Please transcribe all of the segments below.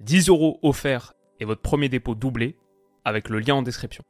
10 euros offerts et votre premier dépôt doublé avec le lien en description.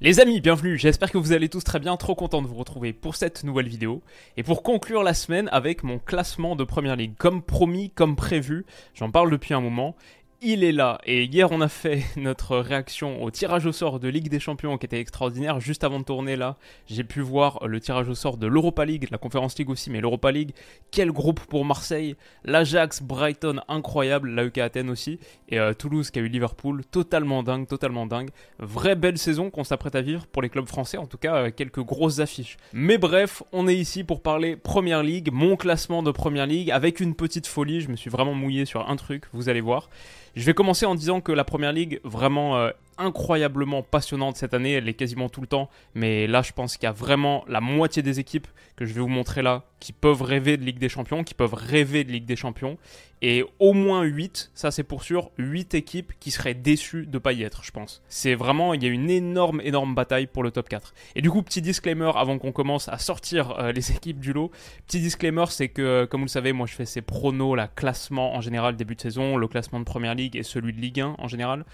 Les amis, bienvenue, j'espère que vous allez tous très bien, trop content de vous retrouver pour cette nouvelle vidéo. Et pour conclure la semaine avec mon classement de Première Ligue, comme promis, comme prévu, j'en parle depuis un moment, il est là. Et hier, on a fait notre réaction au tirage au sort de Ligue des Champions qui était extraordinaire. Juste avant de tourner là, j'ai pu voir le tirage au sort de l'Europa League, la Conférence League aussi, mais l'Europa League. Quel groupe pour Marseille, l'Ajax, Brighton, incroyable, l'AEK Athènes aussi, et euh, Toulouse qui a eu Liverpool, totalement dingue, totalement dingue. Vraie belle saison qu'on s'apprête à vivre pour les clubs français, en tout cas euh, quelques grosses affiches. Mais bref, on est ici pour parler Première Ligue, mon classement de Première Ligue, avec une petite folie, je me suis vraiment mouillé sur un truc, vous allez voir. Je vais commencer en disant que la Première Ligue, vraiment euh, incroyablement passionnante cette année, elle est quasiment tout le temps, mais là je pense qu'il y a vraiment la moitié des équipes que je vais vous montrer là qui peuvent rêver de Ligue des Champions, qui peuvent rêver de Ligue des Champions, et au moins 8, ça c'est pour sûr, 8 équipes qui seraient déçues de pas y être, je pense. C'est vraiment, il y a une énorme, énorme bataille pour le top 4. Et du coup, petit disclaimer avant qu'on commence à sortir euh, les équipes du lot, petit disclaimer, c'est que, comme vous le savez, moi je fais ces pronos, la classement en général début de saison, le classement de Première Ligue et celui de Ligue 1 en général.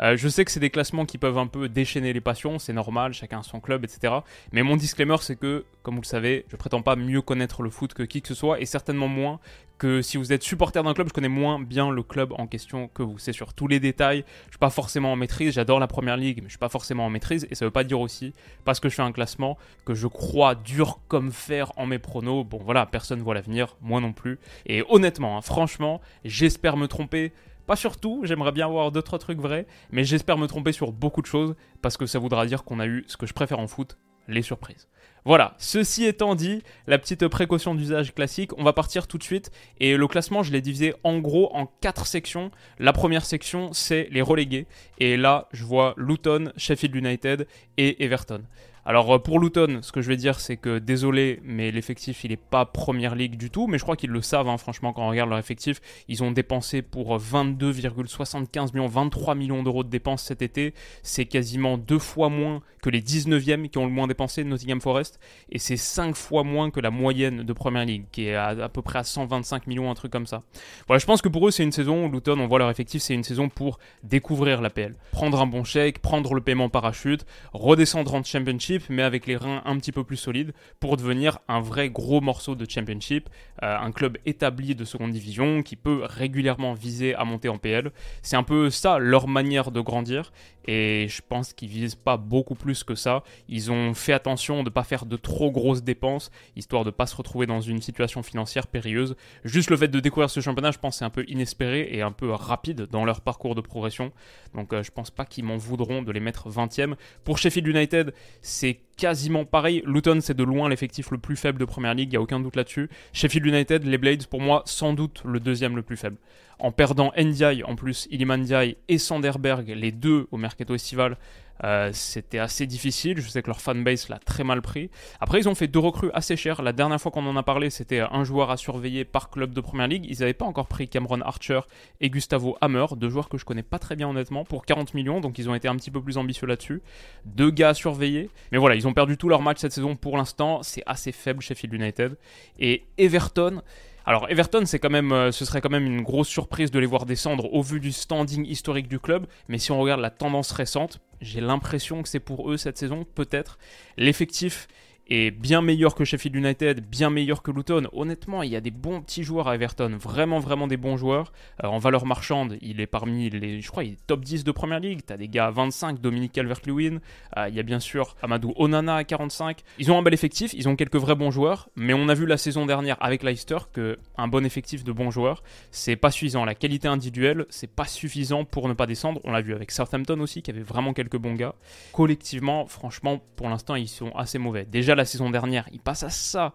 Euh, je sais que c'est des classements qui peuvent un peu déchaîner les passions, c'est normal, chacun son club, etc. Mais mon disclaimer, c'est que, comme vous le savez, je prétends pas mieux connaître le foot que qui que ce soit, et certainement moins que si vous êtes supporter d'un club, je connais moins bien le club en question que vous. C'est sur tous les détails, je suis pas forcément en maîtrise, j'adore la première ligue, mais je suis pas forcément en maîtrise, et ça veut pas dire aussi, parce que je fais un classement, que je crois dur comme fer en mes pronos. Bon voilà, personne voit l'avenir, moi non plus. Et honnêtement, hein, franchement, j'espère me tromper. Pas sur tout, j'aimerais bien avoir d'autres trucs vrais, mais j'espère me tromper sur beaucoup de choses parce que ça voudra dire qu'on a eu ce que je préfère en foot, les surprises. Voilà, ceci étant dit, la petite précaution d'usage classique, on va partir tout de suite. Et le classement, je l'ai divisé en gros en quatre sections. La première section, c'est les relégués. Et là, je vois Luton, Sheffield United et Everton. Alors euh, pour Luton, ce que je vais dire, c'est que désolé, mais l'effectif il n'est pas première ligue du tout, mais je crois qu'ils le savent, hein, franchement, quand on regarde leur effectif. Ils ont dépensé pour 22,75 millions, 23 millions d'euros de dépenses cet été. C'est quasiment deux fois moins que les 19e qui ont le moins dépensé, Nottingham Forest, et c'est 5 fois moins que la moyenne de première ligue, qui est à, peu près à 125 millions, un truc comme ça. Voilà, je pense que pour eux, c'est une saison, Luton, on voit leur effectif, c'est une saison pour découvrir la PL. Prendre un bon chèque, prendre le paiement parachute, redescendre en championship mais avec les reins un petit peu plus solides pour devenir un vrai gros morceau de championship, euh, un club établi de seconde division qui peut régulièrement viser à monter en PL. C'est un peu ça leur manière de grandir et je pense qu'ils visent pas beaucoup plus que ça. Ils ont fait attention de ne pas faire de trop grosses dépenses, histoire de ne pas se retrouver dans une situation financière périlleuse. Juste le fait de découvrir ce championnat, je pense, c'est un peu inespéré et un peu rapide dans leur parcours de progression. Donc euh, je pense pas qu'ils m'en voudront de les mettre 20e. Pour Sheffield United, c'est quasiment pareil. Luton, c'est de loin l'effectif le plus faible de Première Ligue, il n'y a aucun doute là-dessus. Sheffield United, les Blades, pour moi, sans doute le deuxième le plus faible en perdant Ndiaye en plus, Iliman Ndiaye et Sanderberg, les deux au mercato estival, euh, c'était assez difficile. Je sais que leur fanbase l'a très mal pris. Après, ils ont fait deux recrues assez chères. La dernière fois qu'on en a parlé, c'était un joueur à surveiller par club de première ligue. Ils n'avaient pas encore pris Cameron Archer et Gustavo Hammer, deux joueurs que je connais pas très bien honnêtement, pour 40 millions. Donc ils ont été un petit peu plus ambitieux là-dessus. Deux gars à surveiller. Mais voilà, ils ont perdu tous leurs matchs cette saison pour l'instant. C'est assez faible chez Sheffield United. Et Everton. Alors Everton, c'est quand même, euh, ce serait quand même une grosse surprise de les voir descendre au vu du standing historique du club. Mais si on regarde la tendance récente, j'ai l'impression que c'est pour eux cette saison, peut-être. L'effectif est bien meilleur que Sheffield United, bien meilleur que Luton. Honnêtement, il y a des bons petits joueurs à Everton, vraiment vraiment des bons joueurs. Euh, en valeur marchande, il est parmi les, je crois, il top 10 de Première Ligue. T'as des gars à 25, Dominique Calvert-Lewin, euh, il y a bien sûr Amadou Onana à 45. Ils ont un bel effectif, ils ont quelques vrais bons joueurs, mais on a vu la saison dernière avec Leicester que un bon effectif de bons joueurs, c'est pas suffisant. La qualité individuelle, c'est pas suffisant pour ne pas descendre. On l'a vu avec Southampton aussi, qui avait vraiment quelques bons gars. Collectivement, franchement, pour l'instant, ils sont assez mauvais. Déjà la saison dernière, ils passent à ça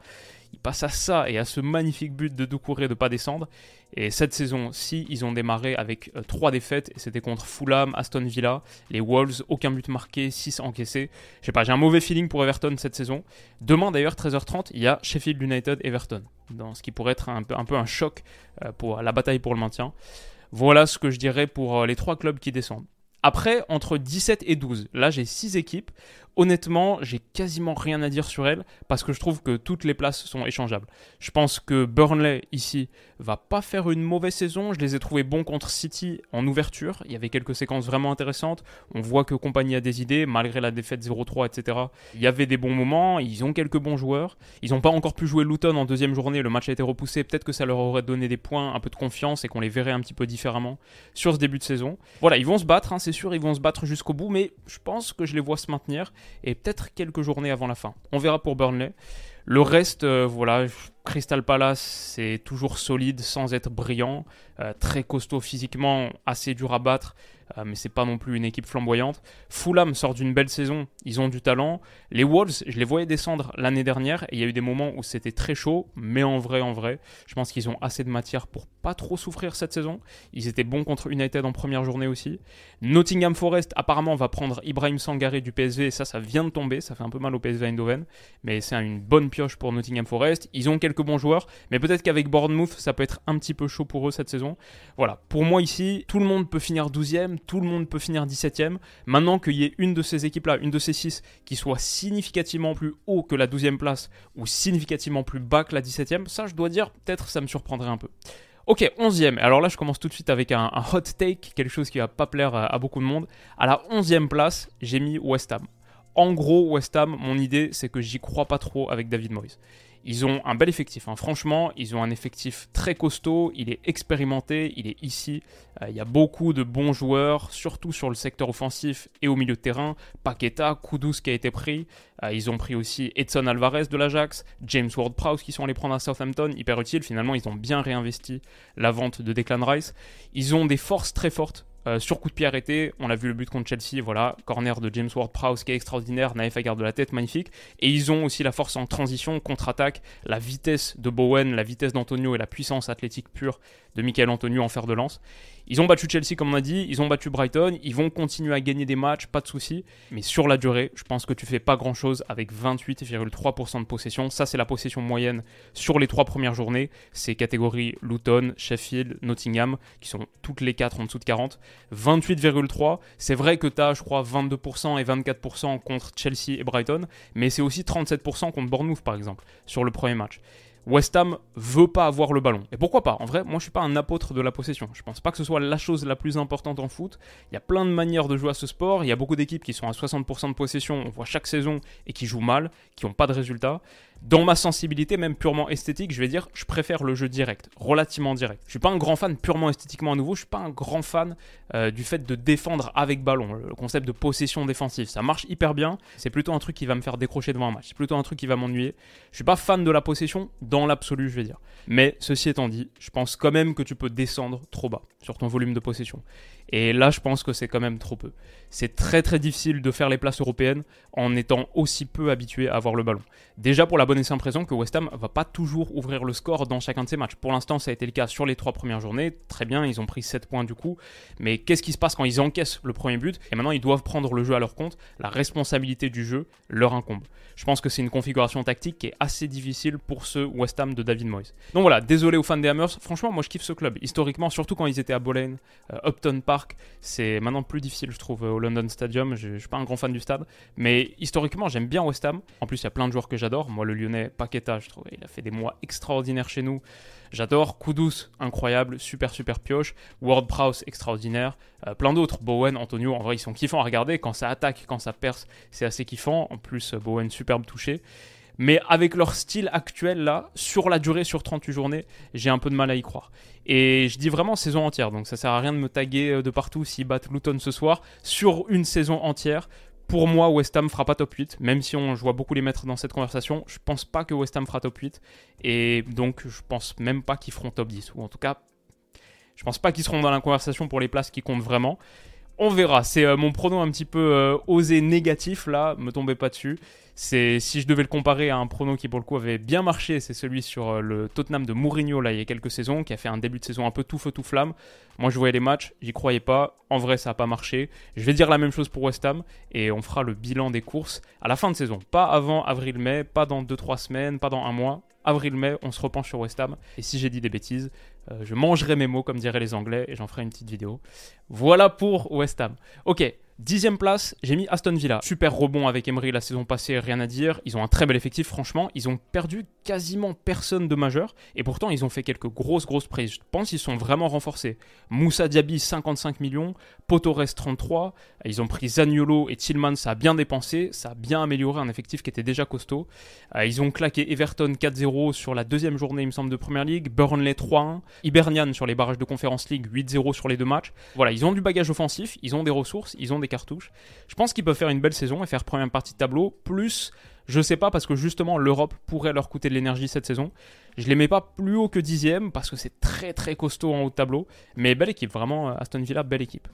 il passe à ça et à ce magnifique but de Doucouré de pas descendre. Et cette saison-ci, ils ont démarré avec 3 euh, défaites et c'était contre Fulham, Aston Villa, les Wolves, aucun but marqué, 6 encaissés. Je sais pas, j'ai un mauvais feeling pour Everton cette saison. Demain d'ailleurs, 13h30, il y a Sheffield United Everton, dans ce qui pourrait être un peu un, peu un choc euh, pour la bataille pour le maintien. Voilà ce que je dirais pour euh, les trois clubs qui descendent. Après, entre 17 et 12, là j'ai 6 équipes honnêtement, j'ai quasiment rien à dire sur elle parce que je trouve que toutes les places sont échangeables. Je pense que Burnley ici va pas faire une mauvaise saison. Je les ai trouvés bons contre City en ouverture. Il y avait quelques séquences vraiment intéressantes. On voit que Compagnie a des idées malgré la défaite 0-3, etc. Il y avait des bons moments. Ils ont quelques bons joueurs. Ils n'ont pas encore pu jouer Luton en deuxième journée. Le match a été repoussé. Peut-être que ça leur aurait donné des points, un peu de confiance et qu'on les verrait un petit peu différemment sur ce début de saison. Voilà, ils vont se battre, hein, c'est sûr, ils vont se battre jusqu'au bout, mais je pense que je les vois se maintenir et peut-être quelques journées avant la fin. On verra pour Burnley. Le reste, euh, voilà, Crystal Palace, c'est toujours solide sans être brillant, euh, très costaud physiquement, assez dur à battre, euh, mais c'est pas non plus une équipe flamboyante. Fulham sort d'une belle saison, ils ont du talent. Les Wolves, je les voyais descendre l'année dernière et il y a eu des moments où c'était très chaud, mais en vrai, en vrai, je pense qu'ils ont assez de matière pour pas trop souffrir cette saison. Ils étaient bons contre United en première journée aussi. Nottingham Forest apparemment va prendre Ibrahim Sangaré du PSV et ça, ça vient de tomber, ça fait un peu mal au PSV Eindhoven, mais c'est une bonne pioche pour Nottingham Forest. Ils ont quelques bons joueurs, mais peut-être qu'avec Bournemouth, ça peut être un petit peu chaud pour eux cette saison. Voilà, pour moi ici, tout le monde peut finir 12e, tout le monde peut finir 17e. Maintenant qu'il y ait une de ces équipes-là, une de ces 6, qui soit significativement plus haut que la 12e place ou significativement plus bas que la 17e, ça je dois dire, peut-être ça me surprendrait un peu. Ok, 11e. Alors là, je commence tout de suite avec un, hot take, quelque chose qui va pas plaire à, beaucoup de monde. À la 11e place, j'ai mis West Ham. En gros, West Ham, mon idée, c'est que j'y crois pas trop avec David Moyes. Ils ont un bel effectif, hein. franchement, ils ont un effectif très costaud, il est expérimenté, il est ici. Euh, il y a beaucoup de bons joueurs, surtout sur le secteur offensif et au milieu de terrain. Paqueta, Kudus qui a été pris. Euh, ils ont pris aussi Edson Alvarez de l'Ajax, James Ward-Prowse qui sont allés prendre à Southampton, hyper utile. Finalement, ils ont bien réinvesti la vente de Declan Rice. Ils ont des forces très fortes euh, sur coup de pied arrêté, on a vu le but contre Chelsea, voilà, corner de James Ward-Prowse qui est extraordinaire, Naïf garde de la tête, magnifique. Et ils ont aussi la force en transition, contre-attaque, la vitesse de Bowen, la vitesse d'Antonio et la puissance athlétique pure de Michael Antonio en fer de lance. Ils ont battu Chelsea comme on a dit, ils ont battu Brighton, ils vont continuer à gagner des matchs, pas de souci. Mais sur la durée, je pense que tu fais pas grand chose avec 28,3% de possession. Ça, c'est la possession moyenne sur les trois premières journées. C'est catégorie Luton, Sheffield, Nottingham, qui sont toutes les quatre en dessous de 40. 28,3, c'est vrai que tu as, je crois, 22% et 24% contre Chelsea et Brighton, mais c'est aussi 37% contre Bournemouth, par exemple, sur le premier match. West Ham veut pas avoir le ballon. Et pourquoi pas? En vrai, moi je suis pas un apôtre de la possession. Je pense pas que ce soit la chose la plus importante en foot. Il y a plein de manières de jouer à ce sport. Il y a beaucoup d'équipes qui sont à 60% de possession, on voit chaque saison, et qui jouent mal, qui n'ont pas de résultats dans ma sensibilité, même purement esthétique, je vais dire, je préfère le jeu direct, relativement direct. Je suis pas un grand fan purement esthétiquement à nouveau, je suis pas un grand fan euh, du fait de défendre avec ballon, le concept de possession défensive. Ça marche hyper bien, c'est plutôt un truc qui va me faire décrocher devant un match, c'est plutôt un truc qui va m'ennuyer. Je suis pas fan de la possession dans l'absolu, je vais dire. Mais ceci étant dit, je pense quand même que tu peux descendre trop bas sur ton volume de possession. Et là, je pense que c'est quand même trop peu. C'est très très difficile de faire les places européennes en étant aussi peu habitué à avoir le ballon. Déjà pour la bonne et simple raison que West Ham va pas toujours ouvrir le score dans chacun de ses matchs. Pour l'instant, ça a été le cas sur les trois premières journées. Très bien, ils ont pris 7 points du coup. Mais qu'est-ce qui se passe quand ils encaissent le premier but Et maintenant, ils doivent prendre le jeu à leur compte? La responsabilité du jeu leur incombe. Je pense que c'est une configuration tactique qui est assez difficile pour ce West Ham de David Moyes. Donc voilà, désolé aux fans des Hammers. Franchement, moi je kiffe ce club. Historiquement, surtout quand ils étaient à Boleyn, euh, Upton Park c'est maintenant plus difficile, je trouve, au London Stadium. Je, ne suis pas un grand fan du stade, mais historiquement, j'aime bien West Ham. En plus, il y a plein de joueurs que j'adore. Moi, le Lyonnais Paqueta, je trouve, il a fait des mois extraordinaires chez nous. J'adore. Kudus, incroyable, super super pioche. Ward Prowse, extraordinaire. Euh, plein d'autres. Bowen, Antonio, en vrai, ils sont kiffants à regarder. Quand ça attaque, quand ça perce, c'est assez kiffant. En plus, Bowen, superbe touché. Mais avec leur style actuel là, sur la durée, sur 38 journées, j'ai un peu de mal à y croire. Et je dis vraiment saison entière, donc ça sert à rien de me taguer euh, de partout s'ils battent Luton ce soir. Sur une saison entière, pour moi, West Ham fera pas top 8, même si on, je vois beaucoup les mettre dans cette conversation. Je pense pas que West Ham fera top 8, et donc je pense même pas qu'ils feront top 10, ou en tout cas, je pense pas qu'ils seront dans la conversation pour les places qui comptent vraiment. On verra, c'est euh, mon pronom un petit peu euh, osé négatif là, me tombez pas dessus. C'est si je devais le comparer à un prono qui pour le coup avait bien marché, c'est celui sur euh, le Tottenham de Mourinho là il y a quelques saisons, qui a fait un début de saison un peu tout feu tout flamme. Moi je voyais les matchs, j'y croyais pas. En vrai ça n'a pas marché. Je vais dire la même chose pour West Ham et on fera le bilan des courses à la fin de saison, pas avant avril-mai, pas dans 2-3 semaines, pas dans un mois. Avril-mai, on se repenche sur West Ham. Et si j'ai dit des bêtises, euh, je mangerai mes mots, comme diraient les Anglais, et j'en ferai une petite vidéo. Voilà pour West Ham. Ok, Dixième place, j'ai mis Aston Villa. Super rebond avec Emery la saison passée, rien à dire. Ils ont un très bel effectif, franchement. Ils ont perdu quasiment personne de majeur. Et pourtant, ils ont fait quelques grosses, grosses prises. Je pense qu'ils sont vraiment renforcés. Moussa Diaby, 55 millions. Potores, 33. Ils ont pris Zaniolo et Tillman, ça a bien dépensé. Ça a bien amélioré un effectif qui était déjà costaud. Euh, ils ont claqué Everton 4-0 sur la deuxième journée, il me semble, de Première League. Burnley 3-1. Hibernian sur les barrages de Conference League 8-0 sur les deux matchs. Voilà, ils ont du bagage offensif, ils ont des ressources, ils ont des cartouches. Je pense qu'ils peuvent faire une belle saison et faire première partie de tableau. Plus, je sais pas, parce que justement, l'Europe pourrait leur coûter de l'énergie cette saison. Je les mets pas plus haut que dixième parce que c'est très très costaud en haut de tableau. Mais belle équipe, vraiment, Aston Villa, belle équipe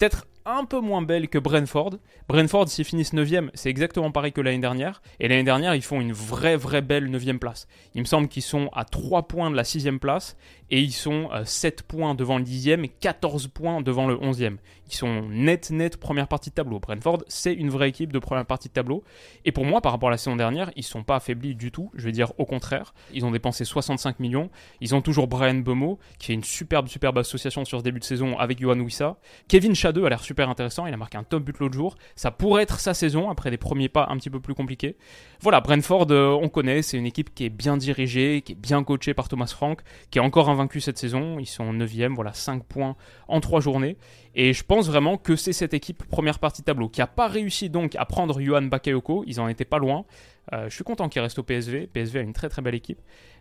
peut-être un peu moins belle que Brentford. Brentford, s'ils finissent 9ème, c'est exactement pareil que l'année dernière. Et l'année dernière, ils font une vraie, vraie belle 9ème place. Il me semble qu'ils sont à 3 points de la 6ème place. Et ils sont 7 euh, points devant le 10ème et 14 points devant le 11ème. Ils sont net, net première partie de tableau. Brentford, c'est une vraie équipe de première partie de tableau. Et pour moi, par rapport à la saison dernière, ils ne sont pas affaiblis du tout. Je vais dire au contraire. Ils ont dépensé 65 millions. Ils ont toujours Brian Bemo, qui fait une superbe, superbe association sur ce début de saison avec Johan Wissa. Kevin Shadow a l'air super intéressant. Il a marqué un top but l'autre jour. Ça pourrait être sa saison après des premiers pas un petit peu plus compliqués. Voilà, Brentford, euh, on connaît. C'est une équipe qui est bien dirigée, qui est bien coachée par Thomas Frank, qui est encore invaincu cette saison. Ils sont 9e, voilà, 5 points en 3 journées. Et je pense vraiment que c'est cette équipe première partie tableau qui n'a pas réussi donc à prendre Johan Bakayoko. Ils en étaient pas loin. Euh, je suis content qu'il reste au PSV. PSV a une très très belle équipe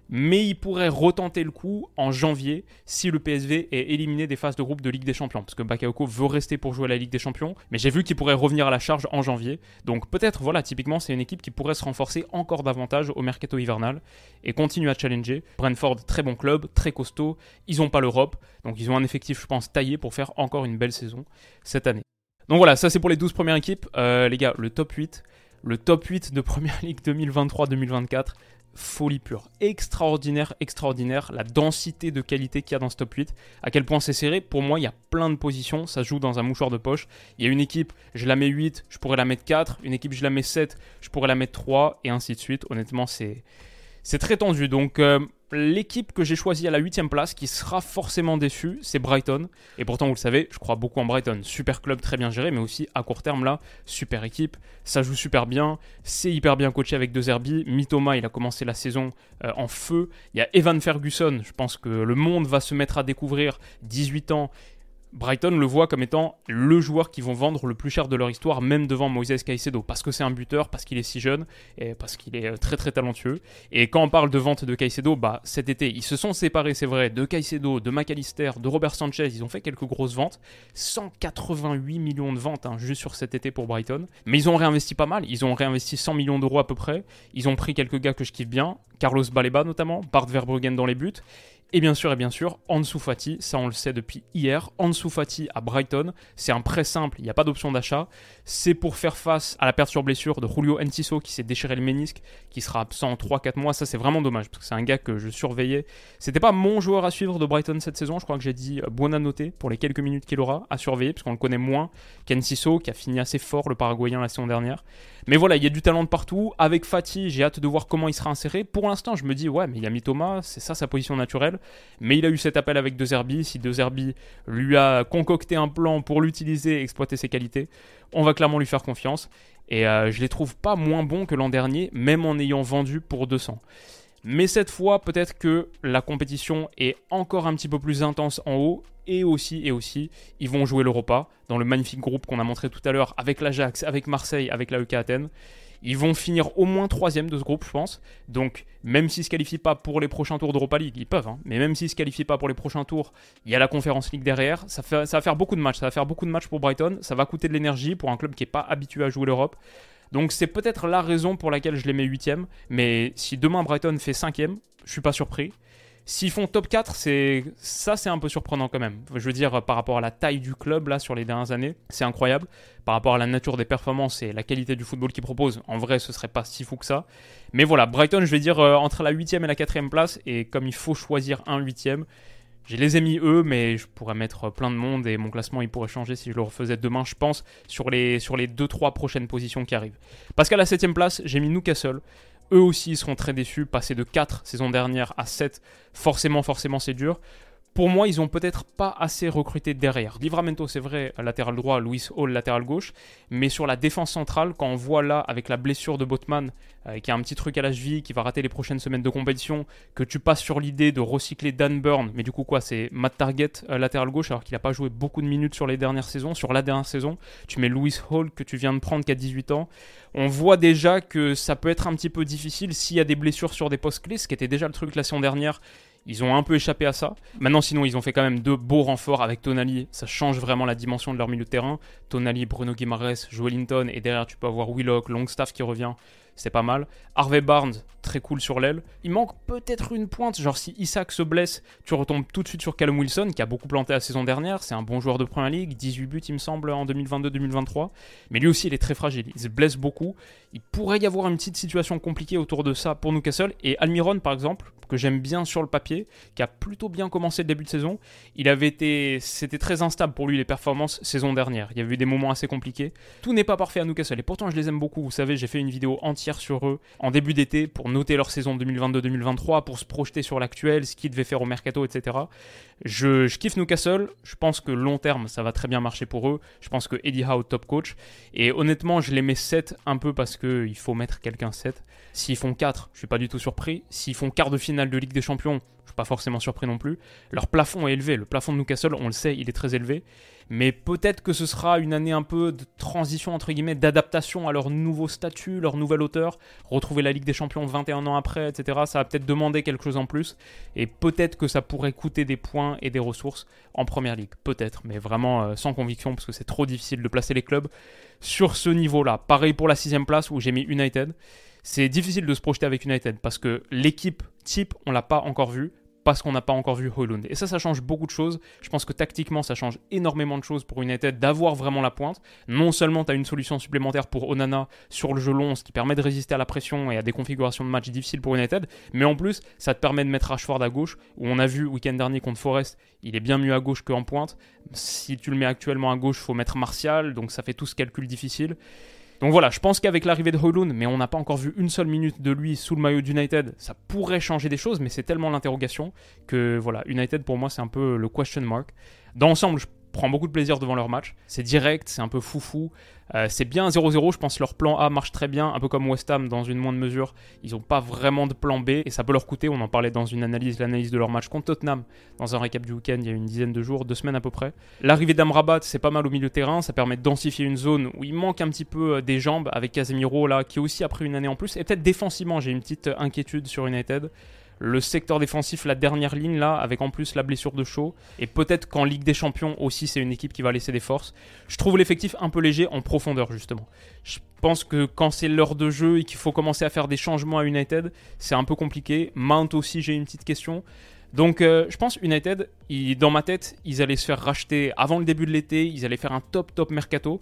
mais il pourrait retenter le coup en janvier si le PSV est éliminé des phases de groupe de Ligue des Champions, parce que Bakayoko veut rester pour jouer à la Ligue des Champions, mais j'ai vu qu'il pourrait revenir à la charge en janvier, donc peut-être, voilà, typiquement, c'est une équipe qui pourrait se renforcer encore davantage au mercato hivernal et continuer à challenger. Brentford, très bon club, très costaud, ils n'ont pas l'Europe, donc ils ont un effectif, je pense, taillé pour faire encore une belle saison cette année. Donc voilà, ça c'est pour les 12 premières équipes. Euh, les gars, le top 8, le top 8 de Première Ligue 2023-2024, folie pure. Extraordinaire, extraordinaire. La densité de qualité qu'il y a dans ce top 8. À quel point c'est serré? Pour moi, il y a plein de positions. Ça joue dans un mouchoir de poche. Il y a une équipe, je la mets 8, je pourrais la mettre 4. Une équipe, je la mets 7, je pourrais la mettre 3. Et ainsi de suite. Honnêtement, c'est c'est très tendu. Donc euh, l'équipe que j'ai choisie à la 8 place, qui sera forcément déçue, c'est Brighton. Et pourtant, vous le savez, je crois beaucoup en Brighton. Super club, très bien géré, mais aussi à court terme là, super équipe. Ça joue super bien. C'est hyper bien coaché avec deux Herbie. Mitoma, il a commencé la saison euh, en feu. Il y a Evan Ferguson. Je pense que le monde va se mettre à découvrir. 18 ans. Brighton le voit comme étant le joueur qui vont vendre le plus cher de leur histoire, même devant Moises Caicedo, parce que c'est un buteur, parce qu'il est si jeune, et parce qu'il est euh, très très talentueux. Et quand on parle de vente de Caicedo, bah cet été, ils se sont séparés, c'est vrai, de Caicedo, de McAllister, de Robert Sanchez, ils ont fait quelques grosses ventes, 188 millions de ventes hein, juste sur cet été pour Brighton. Mais ils ont réinvesti pas mal, ils ont réinvesti 100 millions d'euros à peu près, ils ont pris quelques gars que je kiffe bien, Carlos Baleba notamment, Bart Verbruggen dans les buts, et bien sûr, et bien sûr, Ansu Fati, ça on le sait depuis hier, Ansu Fati à Brighton, c'est un prêt simple, il n'y a pas d'option d'achat. C'est pour faire face à la perte sur blessure de Julio Enciso qui s'est déchiré le ménisque, qui sera absent en 3-4 mois. Ça c'est vraiment dommage, parce que c'est un gars que je surveillais. C'était pas mon joueur à suivre de Brighton cette saison, je crois que j'ai dit à noter pour les quelques minutes qu'il aura à surveiller, parce qu'on le connaît moins qu'Enciso, qui a fini assez fort le Paraguayen la saison dernière. Mais voilà, il y a du talent de partout. Avec Fati, j'ai hâte de voir comment il sera inséré. Pour l'instant, je me dis, ouais, mais il a Mitoma, c'est ça sa position naturelle. Mais il a eu cet appel avec De Zerbi. Si De Zerbi lui a concocté un plan pour l'utiliser et exploiter ses qualités, on va clairement lui faire confiance. Et euh, je les trouve pas moins bons que l'an dernier, même en ayant vendu pour 200. Mais cette fois, peut-être que la compétition est encore un petit peu plus intense en haut. Et aussi, et aussi, ils vont jouer l'Europa dans le magnifique groupe qu'on a montré tout à l'heure avec l'Ajax, avec Marseille, avec l'AEK Athènes. Ils vont finir au moins troisième de ce groupe, je pense. Donc, même s'ils ne se qualifient pas pour les prochains tours d'Europa League, ils peuvent, hein, mais même s'ils ne se qualifient pas pour les prochains tours, il y a la Conférence League derrière. Ça, va faire beaucoup de matchs. Ça va faire beaucoup de matchs pour Brighton. Ça va coûter de l'énergie pour un club qui n'est pas habitué à jouer l'Europe. Donc, c'est peut-être la raison pour laquelle je les mets huitième. Mais si demain Brighton fait cinquième, je suis pas surpris. S'ils font top 4, c'est ça c'est un peu surprenant quand même. Je veux dire par rapport à la taille du club là sur les dernières années, c'est incroyable. Par rapport à la nature des performances et la qualité du football qu'ils proposent, en vrai ce serait pas si fou que ça. Mais voilà, Brighton, je vais dire euh, entre la 8 et la 4 place et comme il faut choisir un 8 je les ai mis eux, mais je pourrais mettre plein de monde et mon classement il pourrait changer si je le refaisais demain, je pense, sur les, sur les 2-3 prochaines positions qui arrivent. Parce qu'à la 7 place, j'ai mis Newcastle. Eux aussi seront très déçus. Passer de 4 saison dernière à 7, forcément, forcément, c'est dur. Pour moi, ils ont peut-être pas assez recruté derrière. Livramento, c'est vrai, latéral droit, Louis Hall, latéral gauche. Mais sur la défense centrale, quand on voit là, avec la blessure de Botman, euh, qui a un petit truc à la cheville, qui va rater les prochaines semaines de compétition, que tu passes sur l'idée de recycler Dan Burn, mais du coup, quoi, c'est Matt Target, euh, latéral gauche, alors qu'il n'a pas joué beaucoup de minutes sur les dernières saisons. Sur la dernière saison, tu mets Louis Hall, que tu viens de prendre, qui a 18 ans. On voit déjà que ça peut être un petit peu difficile s'il y a des blessures sur des postes clés, ce qui était déjà le truc la saison dernière ils ont un peu échappé à ça. Maintenant, sinon, ils ont fait quand même deux beaux renforts avec Tonali. Ça change vraiment la dimension de leur milieu de terrain. Tonali, Bruno Guimaraes, Joelinton. Et derrière, tu peux avoir Willock, Longstaff qui revient c'est pas mal. Harvey Barnes, très cool sur l'aile. Il manque peut-être une pointe, genre si Isaac se blesse, tu retombes tout de suite sur Callum Wilson, qui a beaucoup planté la saison dernière. C'est un bon joueur de Première Ligue, 18 buts il me semble en 2022-2023. Mais lui aussi, il est très fragile, il se blesse beaucoup. Il pourrait y avoir une petite situation compliquée autour de ça pour Newcastle. Et Almiron, par exemple, que j'aime bien sur le papier, qui a plutôt bien commencé le début de saison, il avait été, c'était très instable pour lui les performances saison dernière. Il y avait eu des moments assez compliqués. Tout n'est pas parfait à Newcastle et pourtant je les aime beaucoup. Vous savez, j'ai fait une vidéo entière sur eux en début d'été pour noter leur saison 2022-2023, pour se projeter sur l'actuel, ce qu'ils devaient faire au mercato, etc. Je, je, kiffe Newcastle. Je pense que long terme, ça va très bien marcher pour eux. Je pense que Eddie Howe, top coach. Et honnêtement, je les mets 7 un peu parce qu'il faut mettre quelqu'un 7. S'ils font 4, je suis pas du tout surpris. S'ils font quart de finale de Ligue des Champions, je suis pas forcément surpris non plus. Leur plafond est élevé. Le plafond de Newcastle, on le sait, il est très élevé. Mais peut-être que ce sera une année un peu de transition, entre guillemets, d'adaptation à leur nouveau statut, leur nouvelle hauteur. Retrouver la Ligue des Champions 21 ans après, etc. Ça va peut-être demander quelque chose en plus. Et peut-être que ça pourrait coûter des points et des ressources en Première Ligue. Peut-être, mais vraiment euh, sans conviction, parce que c'est trop difficile de placer les clubs sur ce niveau-là. Pareil pour la sixième place où j'ai mis United. C'est difficile de se projeter avec United parce que l'équipe type, on l'a pas encore vue parce qu'on n'a pas encore vu Hoylund. Et ça, ça change beaucoup de choses. Je pense que tactiquement, ça change énormément de choses pour United d'avoir vraiment la pointe. Non seulement tu as une solution supplémentaire pour Onana sur le jeu long, ce qui permet de résister à la pression et à des configurations de match difficiles pour United, mais en plus, ça te permet de mettre Rashford à gauche, où on a vu week-end dernier contre Forest, il est bien mieux à gauche qu'en pointe. Si tu le mets actuellement à gauche, faut mettre Martial, donc ça fait tout ce calcul difficile. Donc voilà, je pense qu'avec l'arrivée de Hoylund, mais on n'a pas encore vu une seule minute de lui sous le maillot d'United, ça pourrait changer des choses, mais c'est tellement l'interrogation que voilà, United pour moi c'est un peu le question mark. Dans l'ensemble, je prend beaucoup de plaisir devant leur match. C'est direct, c'est un peu foufou. Euh, c'est bien 0-0, je pense leur plan A marche très bien, un peu comme West Ham dans une moindre mesure. Ils n'ont pas vraiment de plan B et ça peut leur coûter. On en parlait dans une analyse, l'analyse de leur match contre Tottenham, dans un récap du week-end il y a une dizaine de jours, deux semaines à peu près. L'arrivée d'Amrabat, c'est pas mal au milieu de terrain, ça permet de densifier une zone où il manque un petit peu euh, des jambes avec Casemiro là, qui aussi a pris une année en plus. Et peut-être défensivement, j'ai une petite inquiétude sur United le secteur défensif, la dernière ligne là, avec en plus la blessure de Shaw. Et peut-être qu'en Ligue des Champions aussi, c'est une équipe qui va laisser des forces. Je trouve l'effectif un peu léger en profondeur justement. Je pense que quand c'est l'heure de jeu et qu'il faut commencer à faire des changements à United, c'est un peu compliqué. Mount aussi, j'ai une petite question. Donc euh, je pense United, dans ma tête, ils allaient se faire racheter avant le début de l'été, ils allaient faire un top top mercato.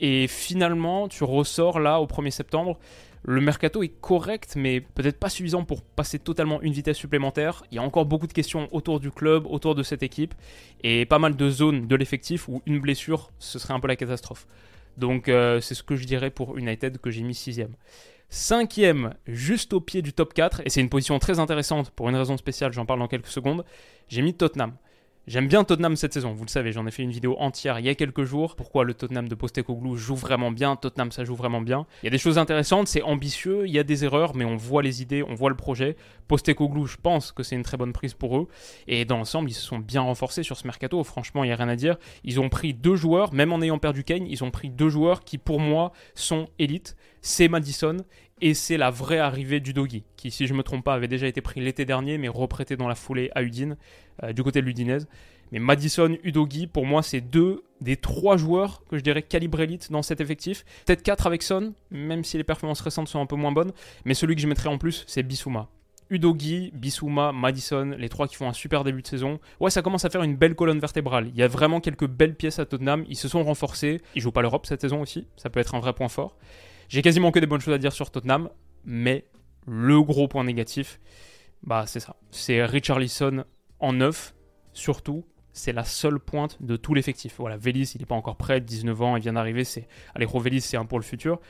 Et finalement, tu ressors là au 1er septembre le mercato est correct, mais peut-être pas suffisant pour passer totalement une vitesse supplémentaire. Il y a encore beaucoup de questions autour du club, autour de cette équipe, et pas mal de zones de l'effectif où une blessure, ce serait un peu la catastrophe. Donc euh, c'est ce que je dirais pour United que j'ai mis sixième. Cinquième, juste au pied du top 4, et c'est une position très intéressante pour une raison spéciale, j'en parle dans quelques secondes, j'ai mis Tottenham. J'aime bien Tottenham cette saison, vous le savez, j'en ai fait une vidéo entière il y a quelques jours. Pourquoi le Tottenham de Postecoglou joue vraiment bien, Tottenham ça joue vraiment bien. Il y a des choses intéressantes, c'est ambitieux, il y a des erreurs, mais on voit les idées, on voit le projet. Postecoglou, je pense que c'est une très bonne prise pour eux. Et dans l'ensemble, ils se sont bien renforcés sur ce mercato, franchement, il n'y a rien à dire. Ils ont pris deux joueurs, même en ayant perdu Kane, ils ont pris deux joueurs qui pour moi sont élites. C'est Madison et c'est la vraie arrivée du Doggy, qui, si je ne me trompe pas, avait déjà été pris l'été dernier, mais reprêté dans la foulée à Udine, euh, du côté de l'Udinese. Mais Madison, Udogi, pour moi, c'est deux des trois joueurs que je dirais calibre élite dans cet effectif. Peut-être quatre avec Son, même si les performances récentes sont un peu moins bonnes. Mais celui que je mettrais en plus, c'est Bissouma. Udogi, Bissouma, Madison, les trois qui font un super début de saison. Ouais, ça commence à faire une belle colonne vertébrale. Il y a vraiment quelques belles pièces à Tottenham. Ils se sont renforcés. Ils jouent pas l'Europe cette saison aussi. Ça peut être un vrai point fort. J'ai quasiment que des bonnes choses à dire sur Tottenham, mais le gros point négatif, bah c'est ça. C'est Richarlison en neuf, surtout. C'est la seule pointe de tout l'effectif. Voilà, Vélis, il n'est pas encore prêt, 19 ans, il vient d'arriver. C'est Alejandro Vélis, c'est un pour le futur.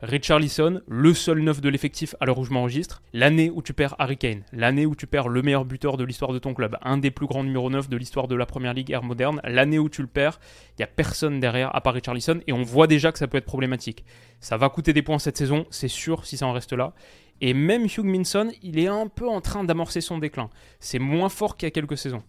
Richarlison, le seul neuf de l'effectif à l'heure où je m'enregistre, l'année où tu perds Harry Kane, l'année où tu perds le meilleur buteur de l'histoire de ton club, un des plus grands numéros 9 de l'histoire de la première ligue ère moderne, l'année où tu le perds, il n'y a personne derrière à part Richarlison et on voit déjà que ça peut être problématique. Ça va coûter des points cette saison, c'est sûr si ça en reste là. Et même Hugh Minson, il est un peu en train d'amorcer son déclin. C'est moins fort qu'il y a quelques saisons.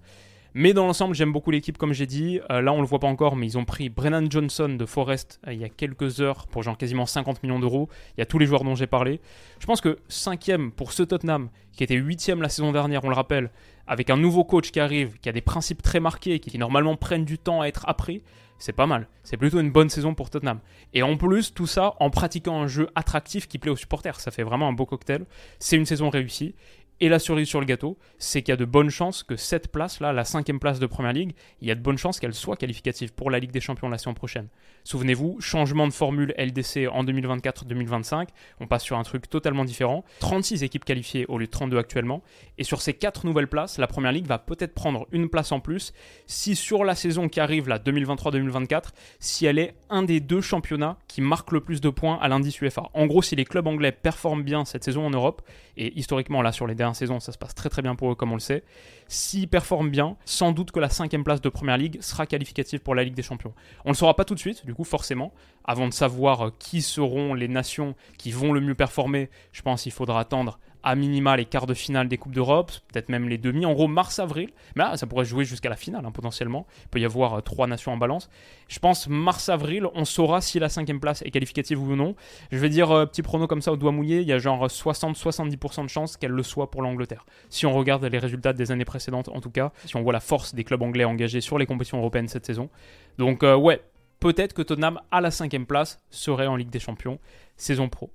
Mais dans l'ensemble, j'aime beaucoup l'équipe, comme j'ai dit. Euh, là, on le voit pas encore, mais ils ont pris Brennan Johnson de Forest euh, il y a quelques heures pour genre quasiment 50 millions d'euros. Il y a tous les joueurs dont j'ai parlé. Je pense que cinquième pour ce Tottenham, qui était huitième la saison dernière, on le rappelle, avec un nouveau coach qui arrive, qui a des principes très marqués, qui, qui normalement prennent du temps à être appris, c'est pas mal. C'est plutôt une bonne saison pour Tottenham. Et en plus, tout ça en pratiquant un jeu attractif qui plaît aux supporters. Ça fait vraiment un beau cocktail. C'est une saison réussie. Et la cerise sur le gâteau, c'est qu'il y a de bonnes chances que cette place-là, la cinquième place de Première Ligue, il y a de bonnes chances qu'elle soit qualificative pour la Ligue des Champions la saison prochaine. Souvenez-vous, changement de formule LDC en 2024-2025, on passe sur un truc totalement différent. 36 équipes qualifiées au lieu de 32 actuellement. Et sur ces 4 nouvelles places, la Première Ligue va peut-être prendre une place en plus si sur la saison qui arrive, la 2023-2024, si elle est un des deux championnats qui marque le plus de points à l'indice UEFA. En gros, si les clubs anglais performent bien cette saison en Europe, et historiquement là sur les dernières saison, ça se passe très très bien pour eux comme on le sait. S'ils performent bien, sans doute que la cinquième place de Première Ligue sera qualificative pour la Ligue des Champions. On ne le saura pas tout de suite, du coup forcément, avant de savoir qui seront les nations qui vont le mieux performer, je pense qu'il faudra attendre à minima les quarts de finale des Coupes d'Europe, peut-être même les demi, en gros mars-avril. Mais là, ça pourrait jouer jusqu'à la finale hein, potentiellement. Il peut y avoir euh, trois nations en balance. Je pense mars-avril, on saura si la cinquième place est qualificative ou non. Je vais dire euh, petit prono comme ça au doigt mouillé, il y a genre 60-70% de chances qu'elle le soit pour l'Angleterre. Si on regarde les résultats des années précédentes, en tout cas, si on voit la force des clubs anglais engagés sur les compétitions européennes cette saison. Donc euh, ouais, peut-être que Tottenham à la cinquième place serait en Ligue des Champions saison pro.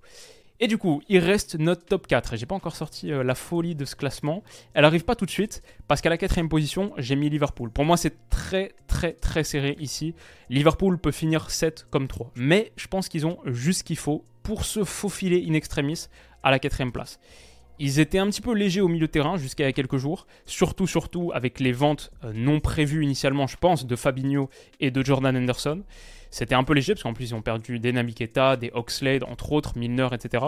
Et du coup, il reste notre top 4. J'ai pas encore sorti euh, la folie de ce classement. Elle arrive pas tout de suite parce qu'à la quatrième position, j'ai mis Liverpool. Pour moi, c'est très très très serré ici. Liverpool peut finir 7 comme 3. Mais je pense qu'ils ont juste ce qu'il faut pour se faufiler in extremis à la quatrième place. Ils étaient un petit peu légers au milieu de terrain jusqu'à quelques jours, surtout surtout avec les ventes euh, non prévues initialement, je pense, de Fabinho et de Jordan Henderson. C'était un peu léger parce qu'en plus ils ont perdu des Namiketa, des Oxlade, entre autres, Milner, etc.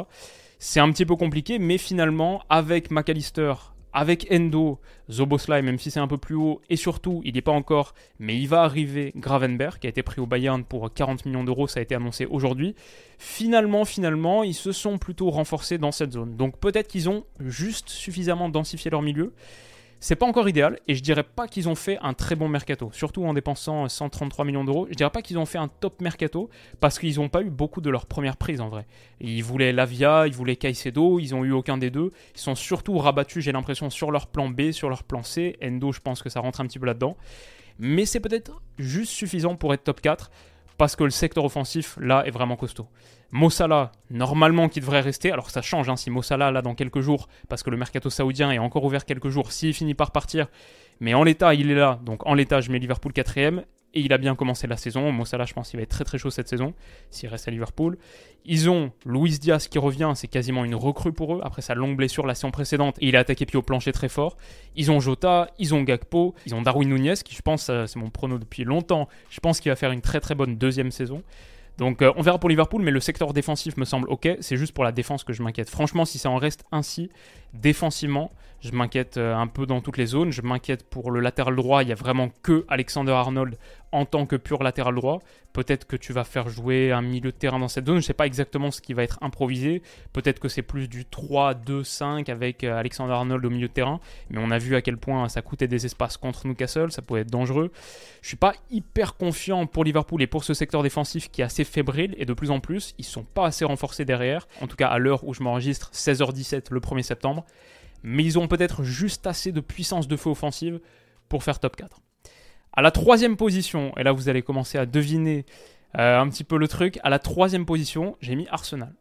C'est un petit peu compliqué, mais finalement, avec McAllister, avec Endo, Zoboslai, même si c'est un peu plus haut, et surtout, il n'est pas encore, mais il va arriver Gravenberg, qui a été pris au Bayern pour 40 millions d'euros, ça a été annoncé aujourd'hui. Finalement, finalement, ils se sont plutôt renforcés dans cette zone. Donc peut-être qu'ils ont juste suffisamment densifié leur milieu. C'est pas encore idéal et je dirais pas qu'ils ont fait un très bon mercato, surtout en dépensant 133 millions d'euros. Je dirais pas qu'ils ont fait un top mercato parce qu'ils n'ont pas eu beaucoup de leur première prise en vrai. Ils voulaient Lavia, ils voulaient Caicedo, ils ont eu aucun des deux. Ils sont surtout rabattus, j'ai l'impression, sur leur plan B, sur leur plan C. Endo, je pense que ça rentre un petit peu là-dedans. Mais c'est peut-être juste suffisant pour être top 4 parce que le secteur offensif là est vraiment costaud. Mossala, normalement qui devrait rester, alors ça change hein, si Mossala là dans quelques jours, parce que le mercato saoudien est encore ouvert quelques jours, s'il finit par partir, mais en l'état il est là, donc en l'état je mets Liverpool quatrième, et il a bien commencé la saison. Mossala, je pense qu'il va être très très chaud cette saison s'il reste à Liverpool. Ils ont Luis Diaz qui revient, c'est quasiment une recrue pour eux après sa longue blessure la saison précédente et il a attaqué pied au plancher très fort. Ils ont Jota, ils ont Gakpo, ils ont Darwin Nunez qui je pense, euh, c'est mon prono depuis longtemps, je pense qu'il va faire une très très bonne deuxième saison. Donc euh, on verra pour Liverpool, mais le secteur défensif me semble ok. C'est juste pour la défense que je m'inquiète. Franchement, si ça en reste ainsi, défensivement, je m'inquiète euh, un peu dans toutes les zones. Je m'inquiète pour le latéral droit. Il n'y a vraiment que Alexander Arnold en tant que pur latéral droit. Peut-être que tu vas faire jouer un milieu de terrain dans cette zone. Je ne sais pas exactement ce qui va être improvisé. Peut-être que c'est plus du 3-2-5 avec euh, Alexander Arnold au milieu de terrain. Mais on a vu à quel point ça coûtait des espaces contre Newcastle. Ça pouvait être dangereux. Je suis pas hyper confiant pour Liverpool et pour ce secteur défensif qui est assez fébrile. Et de plus en plus, ils sont pas assez renforcés derrière. En tout cas, à l'heure où je m'enregistre, 16h17 le 1er septembre mais ils ont peut-être juste assez de puissance de feu offensive pour faire top 4. À la troisième position, et là vous allez commencer à deviner euh, un petit peu le truc, à la troisième position, j'ai mis Arsenal.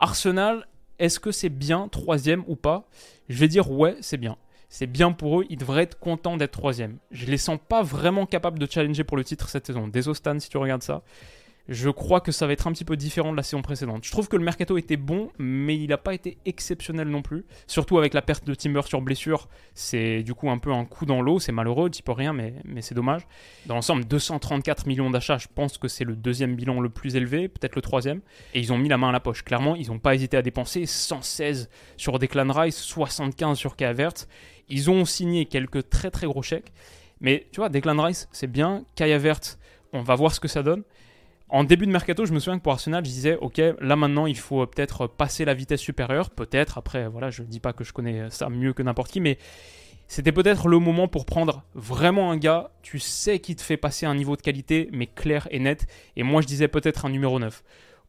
Arsenal, Est-ce que c'est bien troisième ou pas? Je vais dire ouais, c'est bien. C'est bien pour eux, ils devraient être contents d'être troisième. Je les sens pas vraiment capables de challenger pour le titre cette saison. Désolé Stan si tu regardes ça je crois que ça va être un petit peu différent de la saison précédente. Je trouve que le mercato était bon, mais il n'a pas été exceptionnel non plus. Surtout avec la perte de Timber sur blessure, c'est du coup un peu un coup dans l'eau. C'est malheureux, tu peux rien, mais, c'est dommage. Dans l'ensemble, 234 millions d'achats, je pense que c'est le deuxième bilan le plus élevé, peut-être le troisième. Et ils ont mis la main à la poche. Clairement, ils n'ont pas hésité à dépenser 116 sur Declan Rice, 75 sur Kavert. Ils ont signé quelques très très gros chèques. Mais tu vois, Declan Rice, c'est bien. Kaya on va voir ce que ça donne. En début de mercato, je me souviens que pour Arsenal, je disais, ok, là maintenant, il faut peut-être passer la vitesse supérieure, peut-être. Après, voilà, je ne dis pas que je connais ça mieux que n'importe qui, mais c'était peut-être le moment pour prendre vraiment un gars, tu sais, qui te fait passer un niveau de qualité, mais clair et net. Et moi, je disais peut-être un numéro 9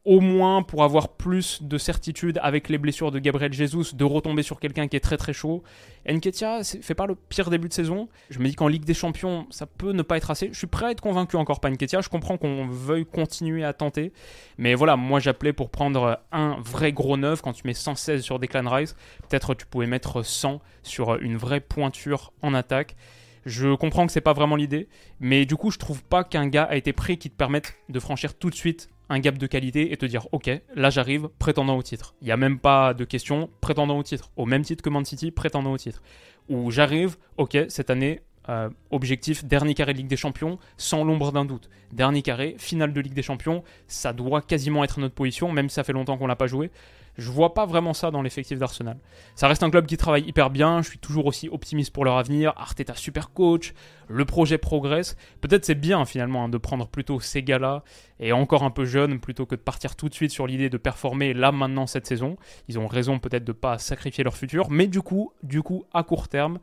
au moins pour avoir plus de certitude avec les blessures de Gabriel Jesus, de retomber sur quelqu'un qui est très très chaud. Nketia fait pas le pire début de saison. Je me dis qu'en Ligue des Champions, ça peut ne pas être assez. Je suis prêt à être convaincu encore pas Nketia. Je comprends qu'on veuille continuer à tenter. Mais voilà, moi j'appelais pour prendre un vrai gros neuf quand tu mets 116 sur Declan Rice. Peut-être tu pouvais mettre 100 sur une vraie pointure en attaque. Je comprends que c'est pas vraiment l'idée, mais du coup, je trouve pas qu'un gars a été pris qui te permette de franchir tout de suite un gap de qualité et te dire ok là j'arrive prétendant au titre il n'y a même pas de question prétendant au titre au même titre que Man City prétendant au titre ou j'arrive ok cette année euh, objectif dernier carré de Ligue des Champions sans l'ombre d'un doute dernier carré finale de Ligue des Champions ça doit quasiment être notre position même si ça fait longtemps qu'on l'a pas joué je vois pas vraiment ça dans l'effectif d'Arsenal. Ça reste un club qui travaille hyper bien, je suis toujours aussi optimiste pour leur avenir. Arteta super coach, le projet progresse. Peut-être c'est bien finalement hein, de prendre plutôt ces gars-là et encore un peu jeunes plutôt que de partir tout de suite sur l'idée de performer là maintenant cette saison. Ils ont raison peut-être de pas sacrifier leur futur, mais du coup, du coup à court terme,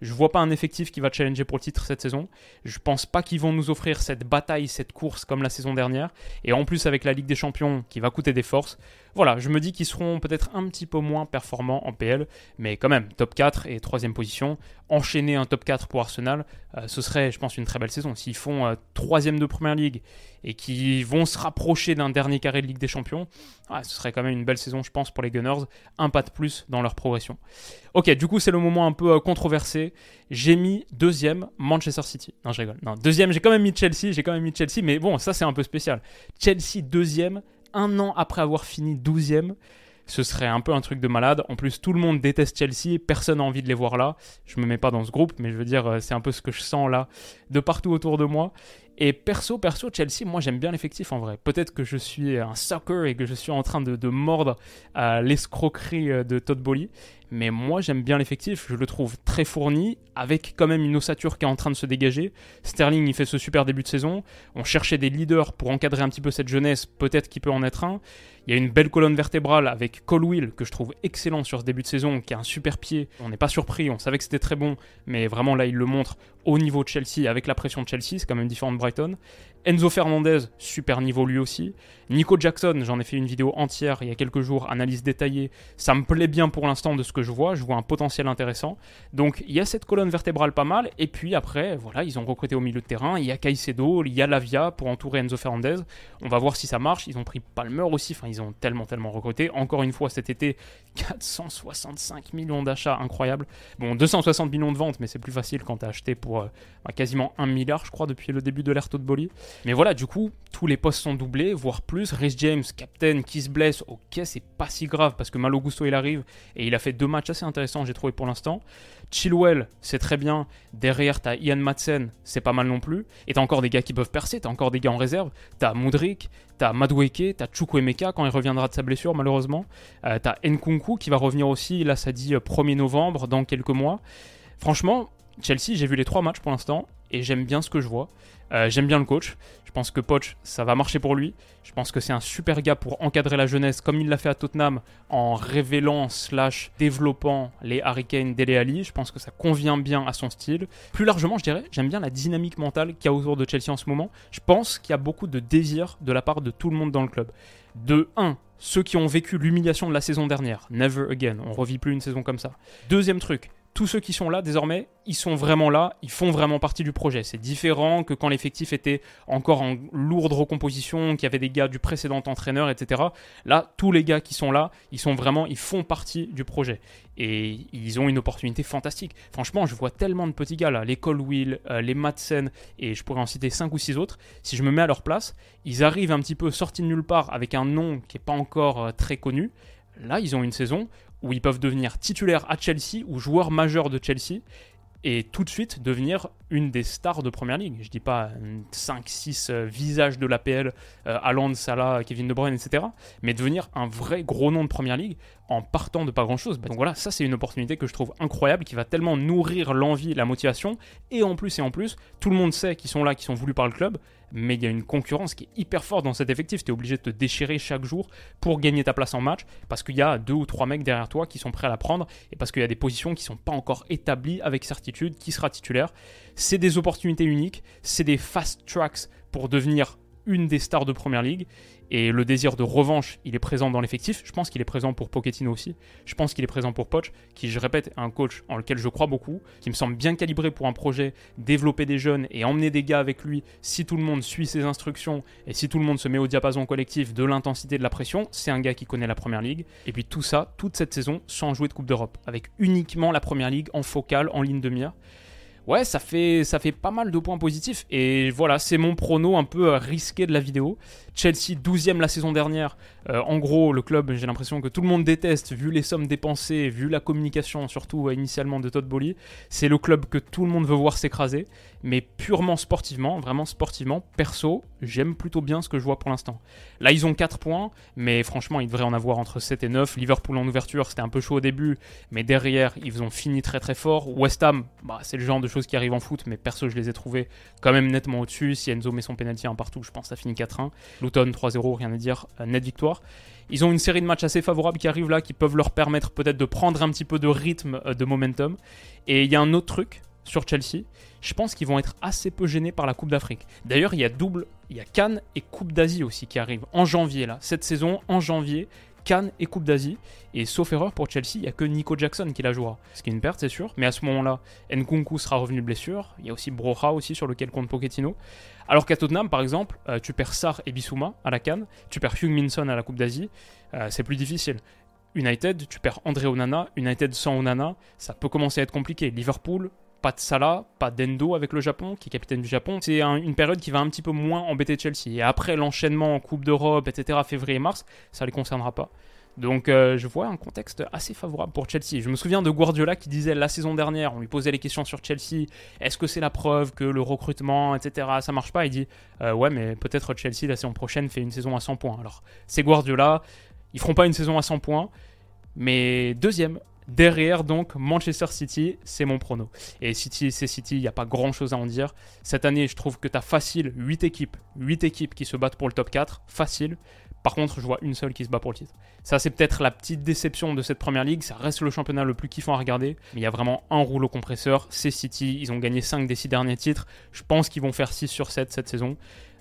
je vois pas un effectif qui va challenger pour le titre cette saison. Je pense pas qu'ils vont nous offrir cette bataille, cette course comme la saison dernière. Et en plus avec la Ligue des Champions qui va coûter des forces. Voilà, je me dis qu'ils seront peut-être un petit peu moins performants en PL, mais quand même, top 4 et troisième position. Enchaîner un top 4 pour Arsenal, euh, ce serait, je pense, une très belle saison. S'ils font euh, troisième de Première Ligue et qui vont se rapprocher d'un dernier carré de Ligue des Champions, ce serait quand même une belle saison, je pense, pour les Gunners. Un pas de plus dans leur progression. Ok, du coup, c'est le moment un peu euh, controversé. J'ai mis deuxième Manchester City. Non, je rigole. Non, deuxième, j'ai quand même mis Chelsea. J'ai quand même mis Chelsea, mais bon, ça, c'est un peu spécial. Chelsea deuxième, un an après avoir fini douzième ce serait un peu un truc de malade. En plus, tout le monde déteste Chelsea, personne n'a envie de les voir là. Je me mets pas dans ce groupe, mais je veux dire, euh, c'est un peu ce que je sens là, de partout autour de moi. Et perso, perso, Chelsea, moi j'aime bien l'effectif en vrai. Peut-être que je suis un sucker et que je suis en train de, mordre à l'escroquerie euh, de Todd Bolly. Mais moi j'aime bien l'effectif, je le trouve très fourni, avec quand même une ossature qui est en train de se dégager. Sterling il fait ce super début de saison. On cherchait des leaders pour encadrer un petit peu cette jeunesse, peut-être qu'il peut en être un. Il y a une belle colonne vertébrale avec Colwill que je trouve excellent sur ce début de saison, qui a un super pied. On n'est pas surpris, on savait que c'était très bon, mais vraiment là il le montre au niveau de Chelsea avec la pression de Chelsea, c'est quand même différent de Brighton. Enzo Fernandez, super niveau lui aussi. Nico Jackson, j'en ai fait une vidéo entière il y a quelques jours, analyse détaillée. Ça me plaît bien pour l'instant de ce que je vois, je vois un potentiel intéressant. Donc il y a cette colonne vertébrale pas mal, et puis après, voilà, ils ont recruté au milieu de terrain, il y a Caicedo, il y a Lavia pour entourer Enzo Fernandez. On va voir si ça marche, ils ont pris Palmer aussi, enfin ils ont tellement tellement recruté. Encore une fois cet été, 465 millions d'achats, incroyable. Bon, 260 millions de ventes, mais c'est plus facile quand t'as acheté pour euh, bah, quasiment 1 milliard, je crois, depuis le début de l'ère de Bolly. Mais voilà, du coup, tous les postes sont doublés, voire plus. Rhys James, captain, qui se blesse, ok, c'est pas si grave parce que Malo Gusto il arrive et il a fait deux matchs assez intéressants, j'ai trouvé pour l'instant. Chilwell, c'est très bien. Derrière, t'as Ian Madsen, c'est pas mal non plus. Et t'as encore des gars qui peuvent percer, t'as encore des gars en réserve. T'as Mudrik, t'as Madueke, t'as Chukwemeka quand il reviendra de sa blessure, malheureusement. Euh, t'as Nkunku qui va revenir aussi, là ça dit 1er euh, novembre, dans quelques mois. Franchement, Chelsea, j'ai vu les trois matchs pour l'instant et j'aime bien ce que je vois. Euh, j'aime bien le coach. Je pense que Poch, ça va marcher pour lui. Je pense que c'est un super gars pour encadrer la jeunesse, comme il l'a fait à Tottenham, en révélant slash développant les Hurricanes d'Ele. Je pense que ça convient bien à son style. Plus largement, je dirais, j'aime bien la dynamique mentale qu'il y a autour de Chelsea en ce moment. Je pense qu'il y a beaucoup de désir de la part de tout le monde dans le club. De 1, ceux qui ont vécu l'humiliation de la saison dernière. Never again. On revit plus une saison comme ça. Deuxième truc, tous ceux qui sont là désormais, ils sont vraiment là, ils font vraiment partie du projet. C'est différent que quand l'effectif était encore en lourde recomposition, qu'il y avait des gars du précédent entraîneur, etc. Là, tous les gars qui sont là, ils sont vraiment, ils font partie du projet. Et ils ont une opportunité fantastique. Franchement, je vois tellement de petits gars là, les Colwill, euh, les Madsen, et je pourrais en citer 5 ou 6 autres. Si je me mets à leur place, ils arrivent un petit peu sortis de nulle part avec un nom qui n'est pas encore euh, très connu. Là, ils ont une saison où ils peuvent devenir titulaires à Chelsea ou joueurs majeurs de Chelsea et tout de suite devenir une des stars de Première Ligue. Je dis pas 5-6 euh, visages de l'APL, euh, Salah, Kevin De Bruyne, etc. Mais devenir un vrai gros nom de Première Ligue en partant de pas grand-chose. Donc voilà, ça c'est une opportunité que je trouve incroyable, qui va tellement nourrir l'envie, la motivation. Et en plus et en plus, tout le monde sait qu'ils sont là, qu'ils sont voulus par le club mais il y a une concurrence qui est hyper forte dans cet effectif. Tu es obligé de te déchirer chaque jour pour gagner ta place en match parce qu'il y a deux ou trois mecs derrière toi qui sont prêts à la prendre et parce qu'il y a des positions qui ne sont pas encore établies avec certitude qui sera titulaire. C'est des opportunités uniques, c'est des fast tracks pour devenir une des stars de Première Ligue et le désir de revanche, il est présent dans l'effectif. Je pense qu'il est présent pour Pochettino aussi. Je pense qu'il est présent pour Poch, qui, je répète, est un coach en lequel je crois beaucoup, qui me semble bien calibré pour un projet, développer des jeunes et emmener des gars avec lui. Si tout le monde suit ses instructions et si tout le monde se met au diapason collectif de l'intensité de la pression, c'est un gars qui connaît la Première Ligue. Et puis tout ça, toute cette saison, sans jouer de Coupe d'Europe, avec uniquement la Première Ligue en focale, en ligne de mire ouais, ça fait, pas mal de points positifs. Et voilà, c'est mon prono un peu risqué de la vidéo. Chelsea 12e la saison dernière. Euh, en gros, le club, j'ai l'impression que tout le monde déteste, vu les sommes dépensées, vu la communication, surtout initialement de Todd Bowley. C'est le club que tout le monde veut voir s'écraser. Mais purement sportivement, vraiment sportivement, perso, j'aime plutôt bien ce que je vois pour l'instant. Là, ils ont 4 points, mais franchement, ils devraient en avoir entre 7 et 9. Liverpool en ouverture, c'était un peu chaud au début, mais derrière, ils ont fini très très fort. West Ham, bah, c'est le genre de choses qui arrivent en foot, mais perso, je les ai trouvés quand même nettement au-dessus. Si Enzo met son penalty un partout, je pense que ça finit 4-1. Luton 3-0, rien à dire, euh, net victoire. Ils ont une série de matchs assez favorables qui arrivent là, qui peuvent leur permettre peut-être de prendre un petit peu de rythme, euh, de momentum. Et il y a un autre truc sur Chelsea, je pense qu'ils vont être assez peu gênés par la Coupe d'Afrique. D'ailleurs, il y a double, il y a Cannes et Coupe d'Asie aussi qui arrivent en janvier là. Cette saison, en janvier, Cannes et Coupe d'Asie. Et sauf erreur pour Chelsea, il n'y a que Nico Jackson qui la jouera. Ce qui est une perte, c'est sûr. Mais à ce moment-là, Nkunku sera revenu blessure. Il y a aussi Broha aussi sur lequel compte Pochettino. Alors qu'à Tottenham, par exemple, euh, tu perds Sar et Bissouma à la Cannes. Tu perds Hugh Minson à la Coupe d'Asie. Euh, c'est plus difficile. United, tu perds André Onana. United sans Onana, ça peut commencer à être compliqué. Liverpool, pas de Salah, pas d'Endo avec le Japon, qui est capitaine du Japon. C'est une période qui va un petit peu moins embêter Chelsea. Et après l'enchaînement en Coupe d'Europe, etc., février-mars, ça ne les concernera pas. Donc euh, je vois un contexte assez favorable pour Chelsea. Je me souviens de Guardiola qui disait la saison dernière, on lui posait les questions sur Chelsea, est-ce que c'est la preuve que le recrutement, etc., ça marche pas? Il dit, euh, ouais, mais peut-être Chelsea la saison prochaine fait une saison à 100 points. Alors c'est Guardiola, ils feront pas une saison à 100 points, mais deuxième Derrière, donc, Manchester City, c'est mon prono. Et City, c'est City, il n'y a pas grand chose à en dire. Cette année, je trouve que tu as facile 8 équipes, 8 équipes qui se battent pour le top 4, facile. Par contre, je vois une seule qui se bat pour le titre. Ça, c'est peut-être la petite déception de cette première ligue. Ça reste le championnat le plus kiffant à regarder. Mais il y a vraiment un rouleau compresseur. C'est City. Ils ont gagné 5 des 6 derniers titres. Je pense qu'ils vont faire 6 sur 7 cette saison.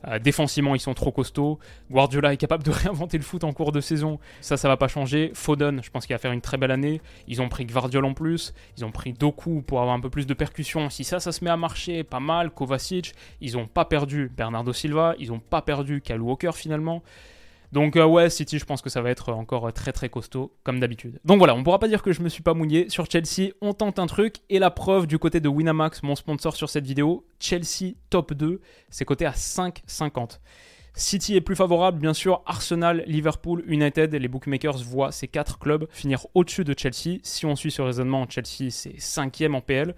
Euh, défensivement, ils sont trop costauds. Guardiola est capable de réinventer le foot en cours de saison. Ça, ça va pas changer. Foden, je pense qu'il va faire une très belle année. Ils ont pris Guardiola en plus. Ils ont pris Doku pour avoir un peu plus de percussion. Si ça, ça se met à marcher, pas mal. Kovacic. Ils ont pas perdu Bernardo Silva. Ils ont pas perdu Cal Walker finalement. Donc euh, ouais, City, je pense que ça va être encore très très costaud, comme d'habitude. Donc voilà, on pourra pas dire que je me suis pas mouillé. Sur Chelsea, on tente un truc, et la preuve du côté de Winamax, mon sponsor sur cette vidéo, Chelsea top 2, c'est coté à 5,50. City est plus favorable, bien sûr. Arsenal, Liverpool, United, les bookmakers voient ces quatre clubs finir au-dessus de Chelsea. Si on suit ce raisonnement, Chelsea c'est 5 en PL.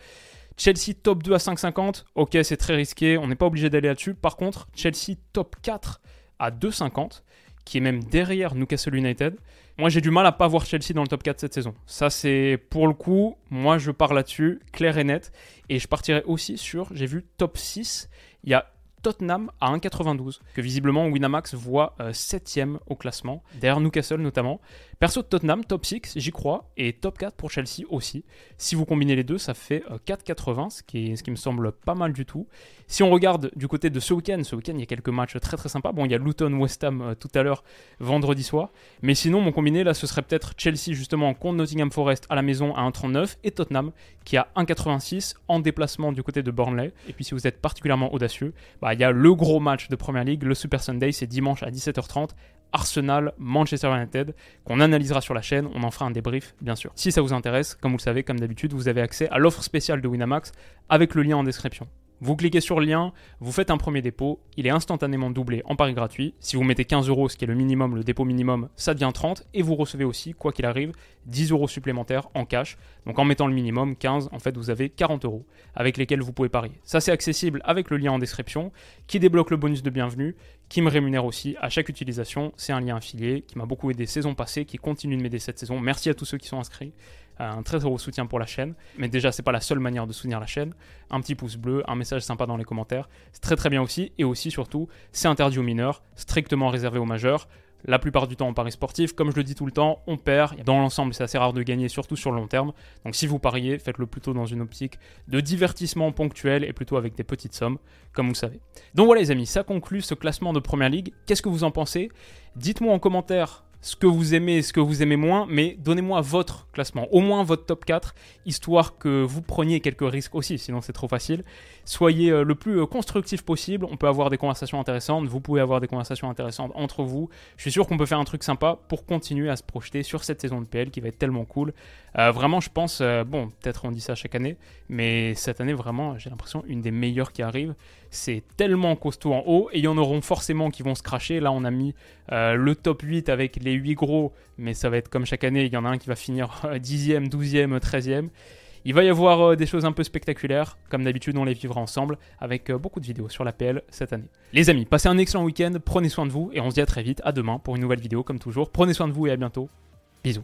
Chelsea top 2 à 5,50, ok c'est très risqué, on n'est pas obligé d'aller là-dessus. Par contre, Chelsea top 4 à 2,50 qui est même derrière Newcastle United. Moi, j'ai du mal à pas voir Chelsea dans le top 4 cette saison. Ça, c'est pour le coup, moi, je pars là-dessus, clair et net. Et je partirai aussi sur, j'ai vu top 6. Il y a Tottenham à 1,92, que visiblement Winamax voit 7ème au classement, derrière Newcastle notamment. Perso Tottenham, top 6, j'y crois, et top 4 pour Chelsea aussi. Si vous combinez les deux, ça fait 4,80, ce qui, ce qui me semble pas mal du tout. Si on regarde du côté de ce week-end, ce week-end il y a quelques matchs très très sympas. Bon, il y a Luton West Ham tout à l'heure, vendredi soir. Mais sinon, mon combiné là, ce serait peut-être Chelsea justement contre Nottingham Forest à la maison à 1,39 et Tottenham qui a 1,86 en déplacement du côté de Burnley. Et puis si vous êtes particulièrement audacieux, bah, il y a le gros match de Premier League, le Super Sunday, c'est dimanche à 17h30 Arsenal, Manchester United, qu'on analysera sur la chaîne. On en fera un débrief, bien sûr. Si ça vous intéresse, comme vous le savez, comme d'habitude, vous avez accès à l'offre spéciale de Winamax avec le lien en description. Vous cliquez sur le lien, vous faites un premier dépôt, il est instantanément doublé en pari gratuit. Si vous mettez 15 euros, ce qui est le minimum, le dépôt minimum, ça devient 30 et vous recevez aussi, quoi qu'il arrive, 10 euros supplémentaires en cash. Donc en mettant le minimum, 15, en fait, vous avez 40 euros avec lesquels vous pouvez parier. Ça, c'est accessible avec le lien en description qui débloque le bonus de bienvenue, qui me rémunère aussi à chaque utilisation. C'est un lien affilié qui m'a beaucoup aidé saison passée, qui continue de m'aider cette saison. Merci à tous ceux qui sont inscrits un très gros soutien pour la chaîne. Mais déjà, c'est pas la seule manière de soutenir la chaîne. Un petit pouce bleu, un message sympa dans les commentaires, c'est très très bien aussi. Et aussi, surtout, c'est interdit aux mineurs, strictement réservé aux majeurs. La plupart du temps en paris sportif, comme je le dis tout le temps, on perd. Dans l'ensemble, c'est assez rare de gagner, surtout sur le long terme. Donc si vous pariez, faites-le plutôt dans une optique de divertissement ponctuel et plutôt avec des petites sommes, comme vous savez. Donc voilà les amis, ça conclut ce classement de Première Ligue. Qu'est-ce que vous en pensez? Dites-moi en commentaire ce que vous aimez ce que vous aimez moins, mais donnez-moi votre classement, au moins votre top 4, histoire que vous preniez quelques risques aussi, sinon c'est trop facile. Soyez euh, le plus euh, constructif possible, on peut avoir des conversations intéressantes, vous pouvez avoir des conversations intéressantes entre vous. Je suis sûr qu'on peut faire un truc sympa pour continuer à se projeter sur cette saison de PL qui va être tellement cool. Euh, vraiment, je pense, bon, peut-être on dit ça chaque année, mais cette année, vraiment, j'ai l'impression une des meilleures qui arrive. C'est tellement costaud en haut, et il y en auront forcément qui vont se cracher. Là, on a mis le top 8 avec les 8 gros, mais ça va être comme chaque année, il y en a un qui va finir 10e, 12e, 13e. Il va y avoir euh, des choses un peu spectaculaires, comme d'habitude on les vivra ensemble, avec euh, beaucoup de vidéos sur l'APL cette année. Les amis, passez un excellent week-end, prenez soin de vous, et on se dit à très vite, à demain pour une nouvelle vidéo comme toujours. Prenez soin de vous et à bientôt. Bisous.